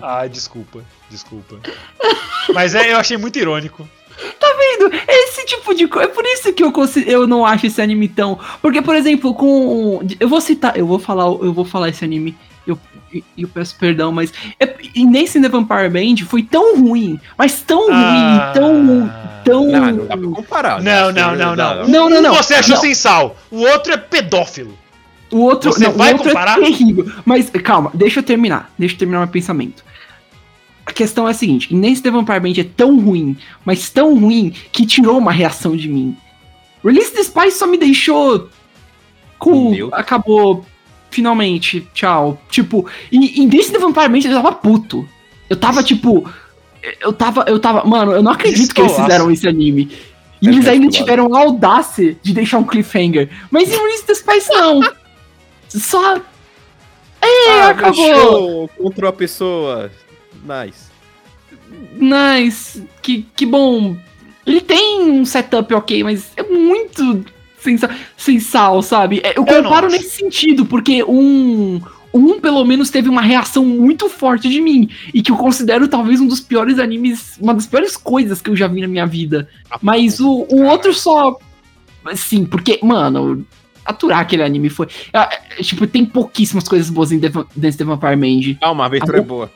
tava. Ah, desculpa. Desculpa. Mas é, eu achei muito irônico. vendo? É esse tipo de coisa. É por isso que eu, consi- eu não acho esse anime tão. Porque, por exemplo, com. Eu vou citar. Eu vou falar, eu vou falar esse anime. Eu, eu peço perdão, mas. É, e nesse The Vampire Band foi tão ruim. Mas tão ruim, Ah. tão. tão. Não, não dá pra comparar. né? Não, não, não, não. Não, não, não. Um você achou Não. sem sal, o outro é pedófilo. O outro, Você não, vai o outro comparar? é terrível. Mas calma, deixa eu terminar. Deixa eu terminar meu pensamento. A questão é a seguinte: nesse The Vampire Band é tão ruim, mas tão ruim que tirou uma reação de mim. Release the Spy só me deixou. Cool, Neutro. acabou. Finalmente, tchau. Tipo, e em Dance the Vampire Mente eu tava puto. Eu tava, tipo. Eu tava, eu tava. Mano, eu não acredito que eles fizeram esse anime. E É eles ainda tiveram a audácia de deixar um cliffhanger. Mas em Release the Spice não. Só. É, Ah, acabou. contra uma pessoa. Nice. Nice. Que, que bom. Ele tem um setup ok, mas é muito sem, sem sal, sabe? É, Eu Eu comparo nesse sentido, porque um. Um, pelo menos, teve uma reação muito forte de mim. E que eu considero talvez um dos piores animes. Uma das piores coisas que eu já vi na minha vida. Mas o, o outro só. Sim, porque, mano. Aturar aquele anime foi. tipo, tem pouquíssimas coisas boas em Dev- Dance the Vampire Mage. Calma, a abertura é boa.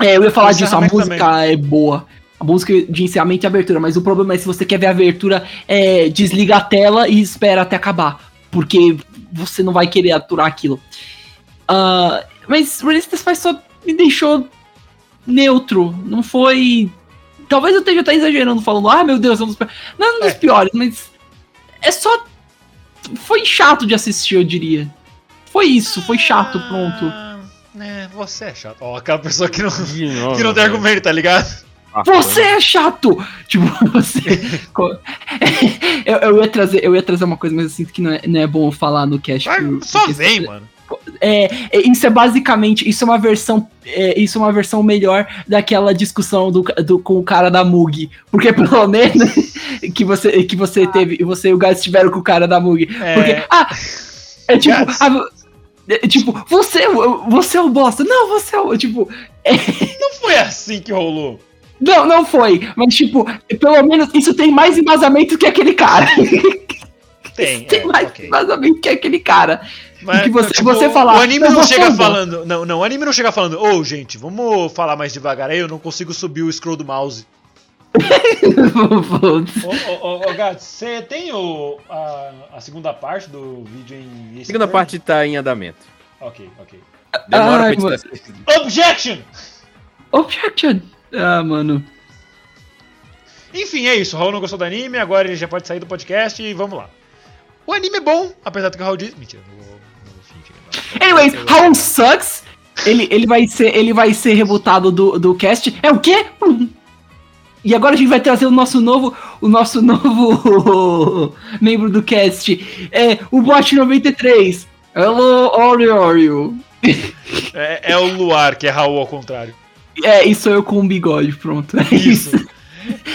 É, eu ia falar disso, a música é boa. A música de encerramento e abertura, mas o problema é se você quer ver a abertura, é, desliga a tela e espera até acabar. Porque você não vai querer aturar aquilo. Ah, mas Release Spy só me deixou neutro. Não foi. Talvez eu esteja até exagerando falando, ah meu Deus, é um dos piores. Não é um dos É. piores, mas. É só. Foi chato de assistir, eu diria. Foi isso, foi chato, pronto. Ah, É, você é chato. Ó, aquela pessoa que não, que Que não tem argumento, tá ligado? Você é chato! Tipo, você. eu, eu ia trazer, eu ia trazer uma coisa, mas eu sinto que não é, não é bom falar no cast. Ah, por- Só porque- vem, mano. É, é, isso é basicamente, isso é uma versão, é, isso é uma versão melhor daquela discussão do, do- com o cara da Mug, porque pelo menos que você que você teve, você e o Gás tiveram com o cara da Mug, É. porque ah, é tipo, ah, é, tipo, você, é você é o bosta, não, você é o, tipo, Não foi assim que rolou. Não, não foi, mas tipo, pelo menos isso tem mais embasamento que aquele cara. Tem, tem é, mais ok. embasamento que aquele cara. Mas, que você- tipo, você falar, O anime "Eu não chega falar". falando. Não, não, o anime não chega falando, ô gente, vamos falar mais devagar aí, eu não consigo subir o scroll do mouse. Ô, ô, ô, ô Gato, você tem o, a, a segunda parte do vídeo em. A segunda parte tá em andamento. Ok, ok. Demora Ai, pra Objection! Objection. Ah, mano. Enfim, é isso. O Raul não gostou do anime, agora ele já pode sair do podcast e vamos lá. O anime é bom, apesar do que o Raul disse. Mentira, vou, não. Anyways, Raul sucks. Ele, ele, vai ser, ele vai ser rebutado do, do cast. É o quê? Hum. E agora a gente vai trazer o nosso novo, o nosso novo membro do cast. É o Bot 93. Hello, Oreo. É, é o Luar, que é Raul ao contrário. É, e sou eu com um bigode, pronto. É Isso. isso.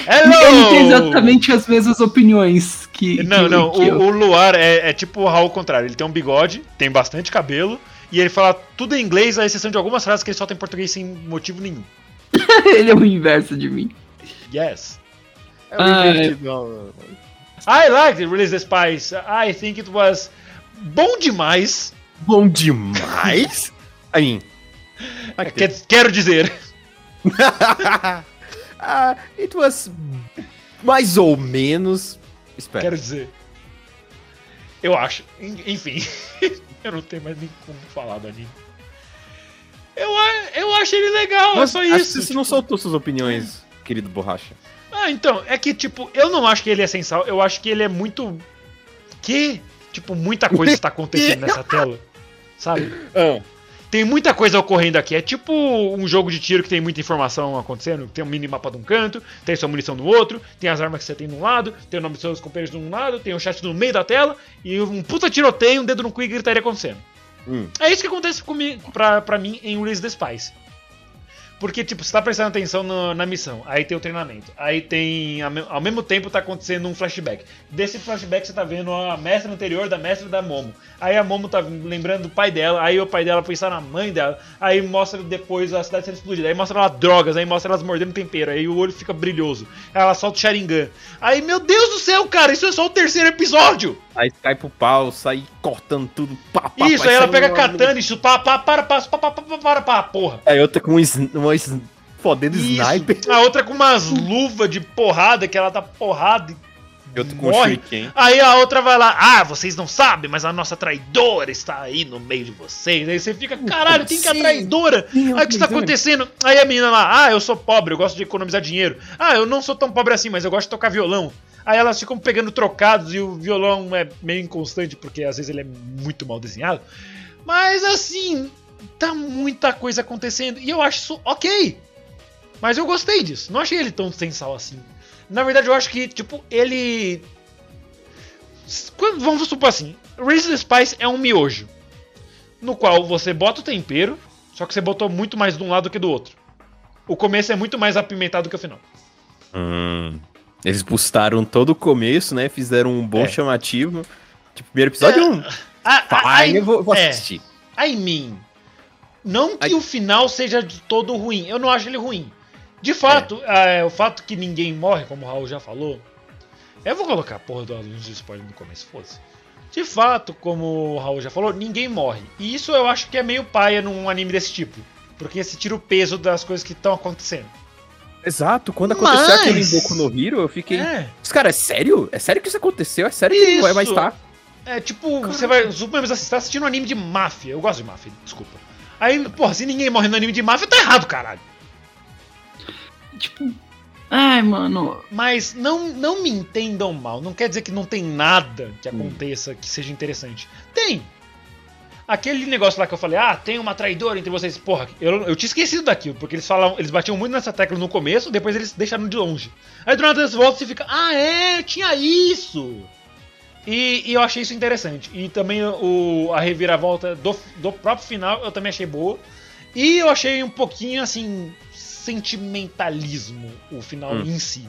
Hello! Ele tem exatamente as mesmas opiniões que. Não, que- não, que o, eu. o Luar é, é tipo o Raul ao contrário. Ele tem um bigode, tem bastante cabelo, e ele fala tudo em inglês, à exceção de algumas frases que ele solta em português sem motivo nenhum. Ele é o inverso de mim. Yes. É Ah, um divertido. I liked Release the Spice. I think it was bom demais. Bom demais. Aí. Quer- quero dizer. ah, it was mais ou menos. Espera. Quero dizer. Eu acho. En- Enfim. eu não tenho mais nem como falar do anime. Eu, eu acho ele legal, é Mas só acho isso. que você não tipo- soltou suas opiniões, querido borracha. Ah, então, é que, tipo, eu não acho que ele é sensual, eu acho que ele é muito. Que? Tipo, muita coisa está acontecendo nessa tela. Sabe? Tem muita coisa ocorrendo aqui. É tipo um jogo de tiro que tem muita informação acontecendo. Tem um minimapa de um canto, tem sua munição no outro, tem as armas que você tem de um lado, tem o nome dos seus companheiros de um lado, tem o chat no meio da tela e um puta tiroteio, um dedo no cu e gritaria acontecendo. Hum. É isso que acontece comigo, pra, pra mim em Release the Spice. Porque, tipo, você tá prestando atenção no- na missão, aí tem o treinamento, aí tem. Ao, me- ao mesmo tempo tá acontecendo um flashback. Desse flashback você tá vendo a mestra anterior da mestra da Momo. Aí a Momo tá lembrando do pai dela, aí o pai dela pensar na mãe dela, aí mostra depois a cidade sendo explodida, aí mostra ela drogas, aí mostra elas mordendo tempero, aí o olho fica brilhoso. Aí ela solta o Sharingan. Aí, meu Deus do céu, cara, isso é só o terceiro episódio! Aí cai pro pau, sai cortando tudo. Pá, pá, Isso, aí ela pega a uma- katana e chuta, pá, pá, para, pá, pá, pá, pá, pá, para, pá, porra. Aí outra com um uma fodendo Isso. sniper. A outra com umas luvas de porrada, que ela dá porrada e E outra com um morre. shuriken. Aí a outra vai lá, ah, vocês não sabem, mas a nossa traidora está aí no meio de vocês. Aí você fica, caralho, quem que é a traidora? É Aí o que está acontecendo? Aí a menina lá, ah, eu sou pobre, eu gosto de economizar dinheiro. Ah, eu não sou tão pobre assim, mas eu gosto de tocar violão. Aí elas ficam pegando trocados e o violão é meio inconstante porque às vezes ele é muito mal desenhado. Mas assim, tá muita coisa acontecendo e eu acho isso ok. Mas eu gostei disso. Não achei ele tão sensal assim. Na verdade, eu acho que, tipo, ele. Quando- Vamos supor assim: Reese's Spice é um miojo. No qual você bota o tempero, só que você botou muito mais de um lado que do outro. O começo é muito mais apimentado que o final. Hum. Eles bustaram todo o começo, né? Fizeram um bom É. chamativo. Tipo, primeiro episódio, um. A, eu vou, vou é. assistir. I mean, não que Ai. o final seja de todo ruim. Eu não acho ele ruim. De fato, é, o fato que ninguém morre, como o Raul já falou. Eu vou colocar a porra do anúncio de spoiler no começo, foda-se. De fato, como o Raul já falou, ninguém morre. E isso eu acho que é meio paia num anime desse tipo. Porque se tira o peso das coisas que estão acontecendo. Exato, quando aconteceu Mas- aquele Boku no Hero, eu fiquei. É. Mas, cara, é sério? É sério que isso aconteceu? É sério que não vai mais Isso. estar? É tipo, você vai. Supomos você tá assistindo um anime de máfia. Eu gosto de máfia, desculpa. Aí, porra, se ninguém morre no anime de máfia, tá errado, caralho. Tipo. Ai, mano. Mas não, não me entendam mal. Não quer dizer que não tem nada que aconteça que seja interessante. Tem. Aquele negócio lá que eu falei, ah, tem uma traidora entre vocês. Porra, eu, eu tinha esquecido daquilo, porque eles falavam, eles batiam muito nessa tecla no começo, depois eles deixaram de longe. Aí do nada eles voltam e fica, ah, é, tinha isso. E, e eu achei isso interessante. E também o, a reviravolta do, do próprio final eu também achei boa. E eu achei um pouquinho assim, sentimentalismo o final Hum. em si.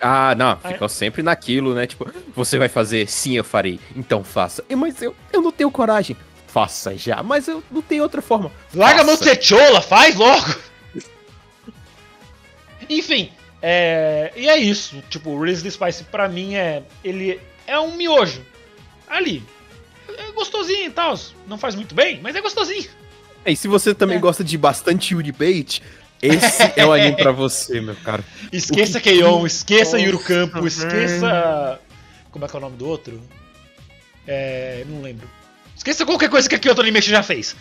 Ah, não, Ah, ficou sempre naquilo, né? Tipo, você vai fazer? Sim, eu farei. Então faça. "Eh, Mas eu, eu não tenho coragem. Faça já, mas eu não tenho outra forma. Larga a mão de Faça. ser chola, faz logo! Enfim, é, e é isso. Tipo, o the Spice pra mim é. Ele é um miojo. Ali. É gostosinho e tal. Não faz muito bem, mas é gostosinho. E se você também É. gosta de bastante Yuri Bait, esse é o anime pra você, meu cara. Esqueça que- Keion, esqueça Yuro Campo, esqueça. Como é que é o nome do outro? É. Não lembro. Esqueça qualquer coisa que a Kyoto Animation já fez.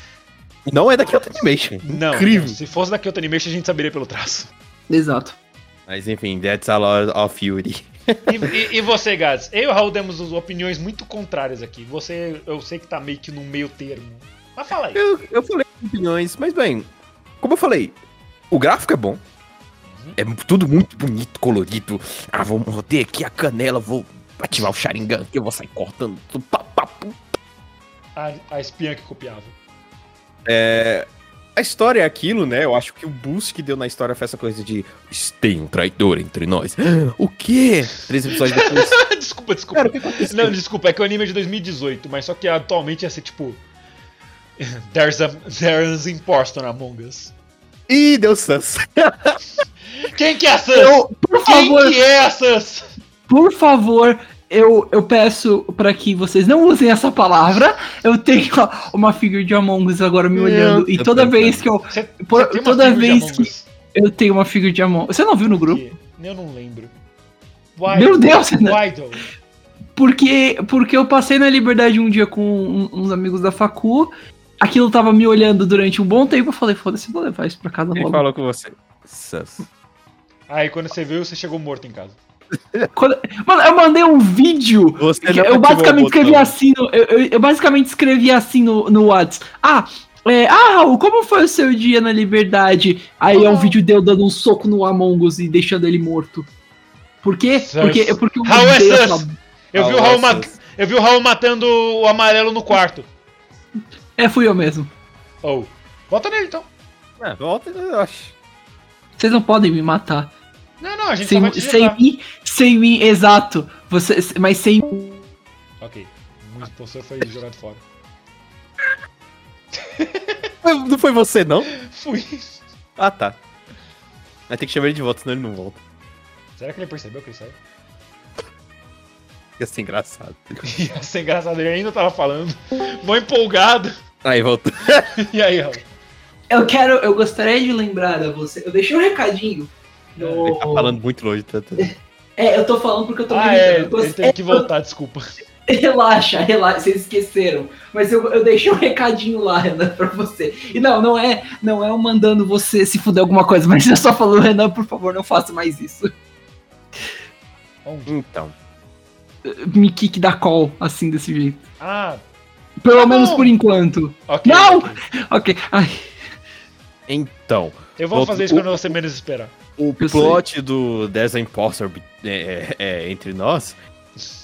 Não é daqui Kyoto Animation. Não, Incrível. se fosse da Kyoto Animation a gente saberia pelo traço. Exato. Mas enfim, that's a lot of Yuri. E, e- e você, Gads? Eu e o Raul demos opiniões muito contrárias aqui. Você, eu sei que tá meio que no meio termo. Mas fala aí. Eu, eu falei opiniões, mas bem, como eu falei, o gráfico é bom. É tudo muito bonito, colorido. Ah, vou morder aqui a canela, vou ativar o Sharingan que eu vou sair cortando tudo. pá, pá, pum. A, a espiã que copiava. É, a história é aquilo, né? Eu acho que o boost que deu na história foi essa coisa de tem um traidor entre nós. O quê? Três episódios depois. desculpa, desculpa. Cara, o que aconteceu? Não, desculpa, é que o anime é de 2018, mas só que atualmente ia ser tipo. There's, a, there's impostor among us. Ih, deu sans. Quem que é a Sans? Eu, por Quem favor, que é a Sans? por favor, eu, eu peço pra que vocês não usem essa palavra. Eu tenho uma figure de Among Us agora me olhando. E toda vez que eu. Você, Por- você toda figura de vez Among que- Us? Eu tenho uma figure de Among Us. Você não viu no grupo? Eu não lembro. Why? Meu Deus, né? Why though? Porque, porque eu passei na liberdade um dia com uns amigos da Facu. Aquilo tava me olhando durante um bom tempo. Eu falei, foda-se, vou levar isso pra casa Ele logo. falou com você. Sans. Aí quando você viu, você chegou morto em casa. Quando- Mano, eu mandei um vídeo. Você que não eu basicamente escrevi assim no, eu, eu- eu basicamente escrevi assim no, no Whats. Ah, é, ah, Raul, como foi o seu dia na liberdade? Aí é um vídeo dele dando um soco no Among Us e deixando ele morto. Por quê? Porque, porque eu Raul é essa- Eu, vi o Raul nossa. ma- eu vi o Raul matando o amarelo no quarto. É, fui eu mesmo. Oh. Volta nele então. É, volta, eu acho. Vocês não podem me matar. Não, não, a gente Sem, só vai te sem mim, sem mim, exato. Você, mas sem Ok. O impostor foi jogado fora. Não foi você, não? Fui. Ah, tá. Vai ter que chamar ele de volta, senão ele não volta. Será que ele percebeu que ele saiu? Ia ser engraçado. Ia ser engraçado, ele ainda tava falando. Mó empolgado. Aí, voltou. E aí, Raul? Eu quero, eu gostaria de lembrar a você. Eu deixei um recadinho. No... Ele tá falando muito longe. Tá, tá. É, eu tô falando porque eu tô Ah, me é, ele tô- teve que voltar, desculpa. Relaxa, relaxa, vocês esqueceram. Mas eu, eu deixei um recadinho lá, Renan, pra você. E não, não é, não é eu mandando você se fuder alguma coisa, mas eu só falando, Renan, por favor, não faça mais isso. Então. Me kick da call, assim, desse jeito. Ah, Pelo Tá menos por enquanto. ok. Não! ok. Ok. Ai, Então. Eu vou fazer isso quando você menos esperar. O plot do There's an Imposter é, é, é, entre nós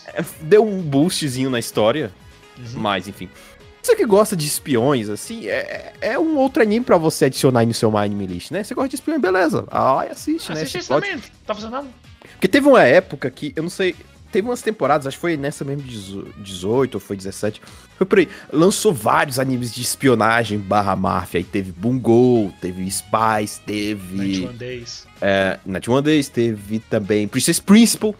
é, deu um boostzinho na história, Uhum. mas enfim. Você que gosta de espiões, assim, é, é um outro anime pra você adicionar aí no seu Anime List, né? Você gosta de espiões, beleza. Ah, assiste, né? Assiste Esse isso plot- também. Tá fazendo nada? Porque teve uma época que, eu não sei, teve umas temporadas, acho que foi nessa mesmo 18 ou foi 17, foi por aí, lançou vários animes de espionagem barra máfia, aí teve Bungo, teve Spies, teve 91 Days. é, Night One Days, teve também Princess Principal,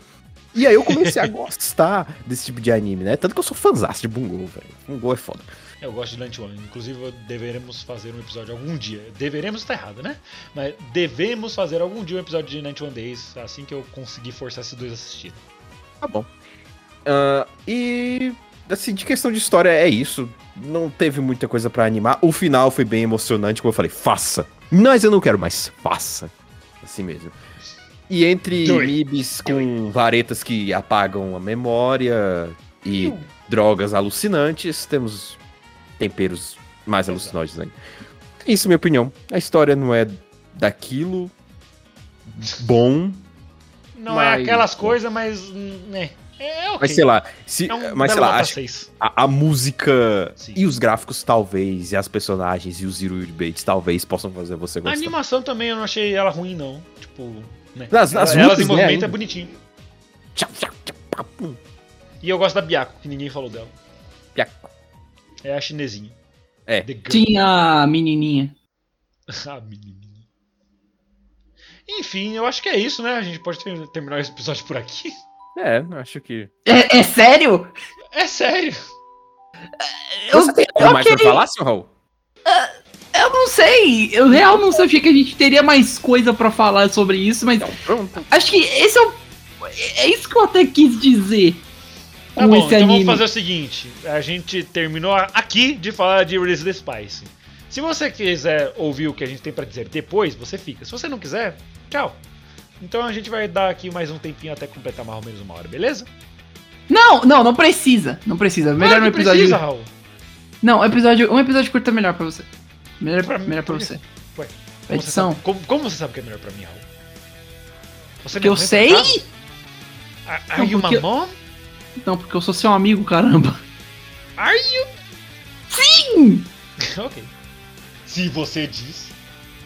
e aí eu comecei a gostar desse tipo de anime, né? Tanto que eu sou fãzaço de Bungo, velho. Bungo é foda. Eu gosto de Night One. Inclusive, deveremos fazer um episódio algum dia. Deveremos tá errado, né? Mas devemos fazer algum dia um episódio de Night One Days, assim que eu conseguir forçar esses dois a assistirem. Tá bom. Ah, e assim, de questão de história é isso. Não teve muita coisa pra animar. O final foi bem emocionante, como eu falei, faça. Mas eu não quero mais, faça. Assim mesmo. E entre it. MIBs com varetas que apagam a memória e drogas alucinantes, temos temperos mais alucinógenos ainda. Isso é minha opinião. A história não é daquilo bom, Não é Mas- aquelas coisas, mas. né. É ok. mas sei lá, se, É um mas sei lá, acho, a, a música Sim. e os gráficos talvez, e as personagens e os zero debates talvez possam fazer você A gostar. animação também eu não achei ela ruim, não. Tipo. Né? Nas- nas Elas lutas, em né, movimento ainda. é bonitinho. Tchau, tchau, tchau, pum, E eu gosto da Biako, que ninguém falou dela. piaco. É a chinesinha. É. Tinha a menininha. a menininha. Enfim, eu acho que é isso, né? A gente pode ter- terminar esse episódio por aqui. É, acho que. É, é sério? É sério. Eu, Você tem algo mais ok. pra falar, senhor Raul? eu não sei. Eu real não sabia que a gente teria mais coisa pra falar sobre isso, mas Pronto. acho que esse é o. É isso que eu até quis dizer. Tá com bom, esse então anime. vamos fazer o seguinte: a gente terminou aqui de falar de Release the Spice. Se você quiser ouvir o que a gente tem pra dizer depois, você fica. Se você não quiser, tchau. Então a gente vai dar aqui mais um tempinho até completar mais ou menos uma hora, beleza? Não, não, não precisa. Não precisa. Melhor Claro um que episódio. Precisa, Raul. Não, um episódio, um episódio curto é melhor pra você. Melhor Pra melhor pra você. Ué, Como você, edição. sabe, como, como você sabe que é melhor pra mim, Raul? Você Porque eu sei. acaso? Are, are Não, you porque- my mom? Não, porque eu sou seu amigo, caramba. Are you? Sim! ok. Se você diz.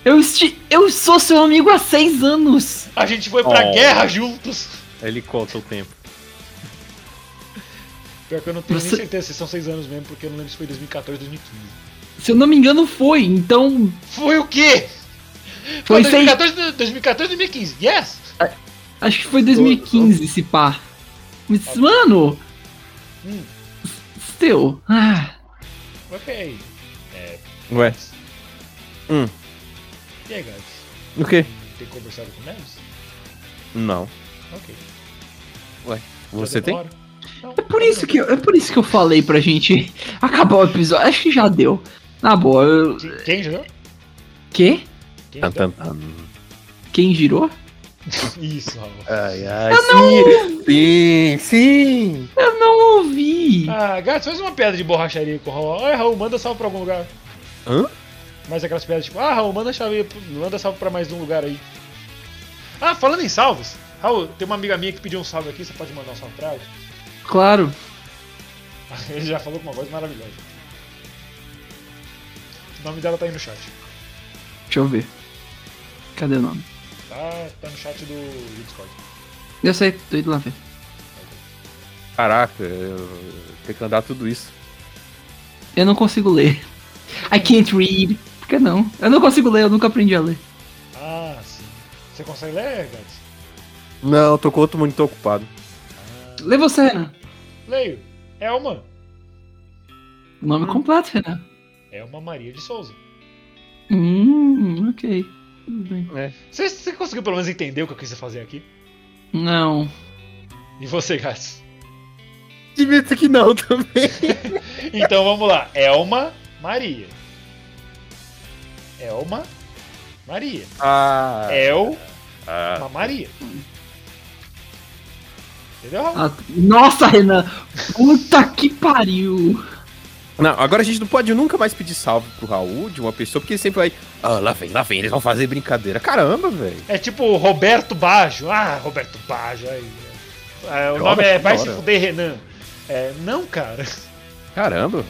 Eu, esti... eu sou seu amigo há seis anos. A gente foi pra Oh. guerra juntos. Ele conta o tempo. Pior que eu não tenho Você- nem certeza se são seis anos mesmo, porque eu não lembro se foi 2014 ou 2015. Se eu não me engano, foi. Então, Foi o quê? Foi Foi seis- 2014, 2014 2015, yes! acho que foi 2015 esse pá. Mas, mano. Hum. Still. Ah, Ok. Ué, E aí, guys? o quê? Tem conversado com o Neves? Não. Ok. Você Já deu tem? Não, é por isso que eu, é por isso que eu falei pra gente acabar o episódio. Acho que já deu. Na boa. Eu... Que- Quem já deu? Quê? Quem Tan, já deu? tan, tan. Quem girou? Isso, Raul. Ai, ai, sim, sim, sim. Eu não ouvi. Ah, Gats, faz uma piada de borracharia com o Raul. Oi, Raul, manda salve pra algum lugar. Hã? Mas aquelas piadas tipo, ah, Raul, manda, chave, manda salve pra mais um lugar aí. Ah, falando em salves, Raul, tem uma amiga minha que pediu um salve aqui, você pode mandar um salve pra ela? Claro. Ele já falou com uma voz maravilhosa. O nome dela tá aí no chat. Deixa eu ver. Cadê o nome? Tá, tá no chat do, do Discord. Eu sei, tô indo lá ver. Caraca, eu tenho que andar tudo isso. Eu não consigo ler. I can't read. Por que não? Eu não consigo ler, eu nunca aprendi a ler. Ah, sim. Você consegue ler, Gats? Não, eu tô com outro monitor ocupado. Lê você, Renan. Leio. Elma. Nome Hum. completo, Renan. Elma Maria de Souza. Hum, ok. Tudo bem. Você, você conseguiu pelo menos entender o que eu quis fazer aqui? Não. E você, Gats? Admito que não também. Então vamos lá. Elma Maria. Elma Maria. Ah. Elma ah. Maria. Entendeu? Ah, nossa, Renan! Puta que pariu! Não, agora a gente não pode nunca mais pedir salve pro Raul de uma pessoa, porque ele sempre vai. Ah, lá vem, lá vem, eles vão fazer brincadeira. Caramba, velho. É tipo Roberto Baggio. Ah, Roberto Baggio. Aí, é, o nome é Vai Se. Fuder Renan. É, não, cara. Caramba.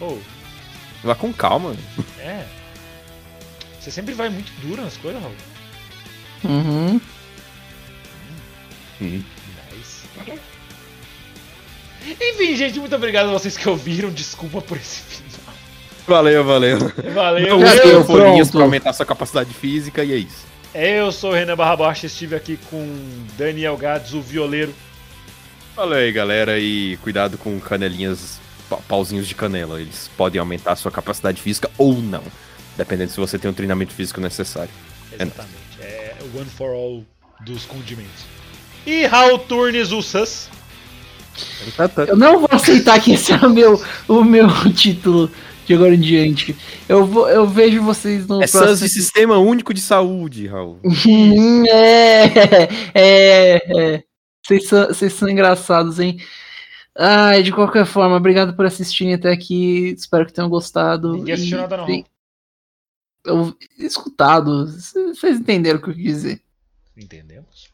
Ô, Vá com calma. é. Você sempre vai muito duro nas coisas, Raul. Uhum. Hum. Nice. Enfim, gente, muito obrigado a vocês que ouviram. Desculpa por esse final. Valeu, valeu. Valeu. Não deu, Eu, pronto. pra aumentar sua capacidade física e é isso. eu sou o Renan Barra Bosch, estive aqui com Daniel Gades, o violeiro. Valeu aí, galera, e cuidado com canelinhas, pa- pauzinhos de canela. Eles podem aumentar a sua capacidade física ou não, dependendo se você tem um treinamento físico necessário. Exatamente. É o One for All dos condimentos. E Raul Turnes Ussas. Eu não vou aceitar que esse é o meu, o meu título de agora em diante. Eu, vou, eu vejo vocês no É SUS próximo. de Sistema Único de Saúde, Raul. Hum, é, é, é. Vocês são, vocês são engraçados, hein? Ai, de qualquer forma, obrigado por assistirem até aqui. Espero que tenham gostado. Ninguém assistiu E- nada, não. Escutado. Vocês entenderam o que eu quis dizer? Entendemos?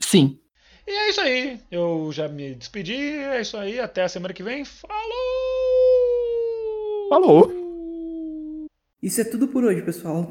Sim. E é isso aí. Eu já me despedi. É isso aí. Até a semana que vem. Falou! Falou. Isso é tudo por hoje, pessoal.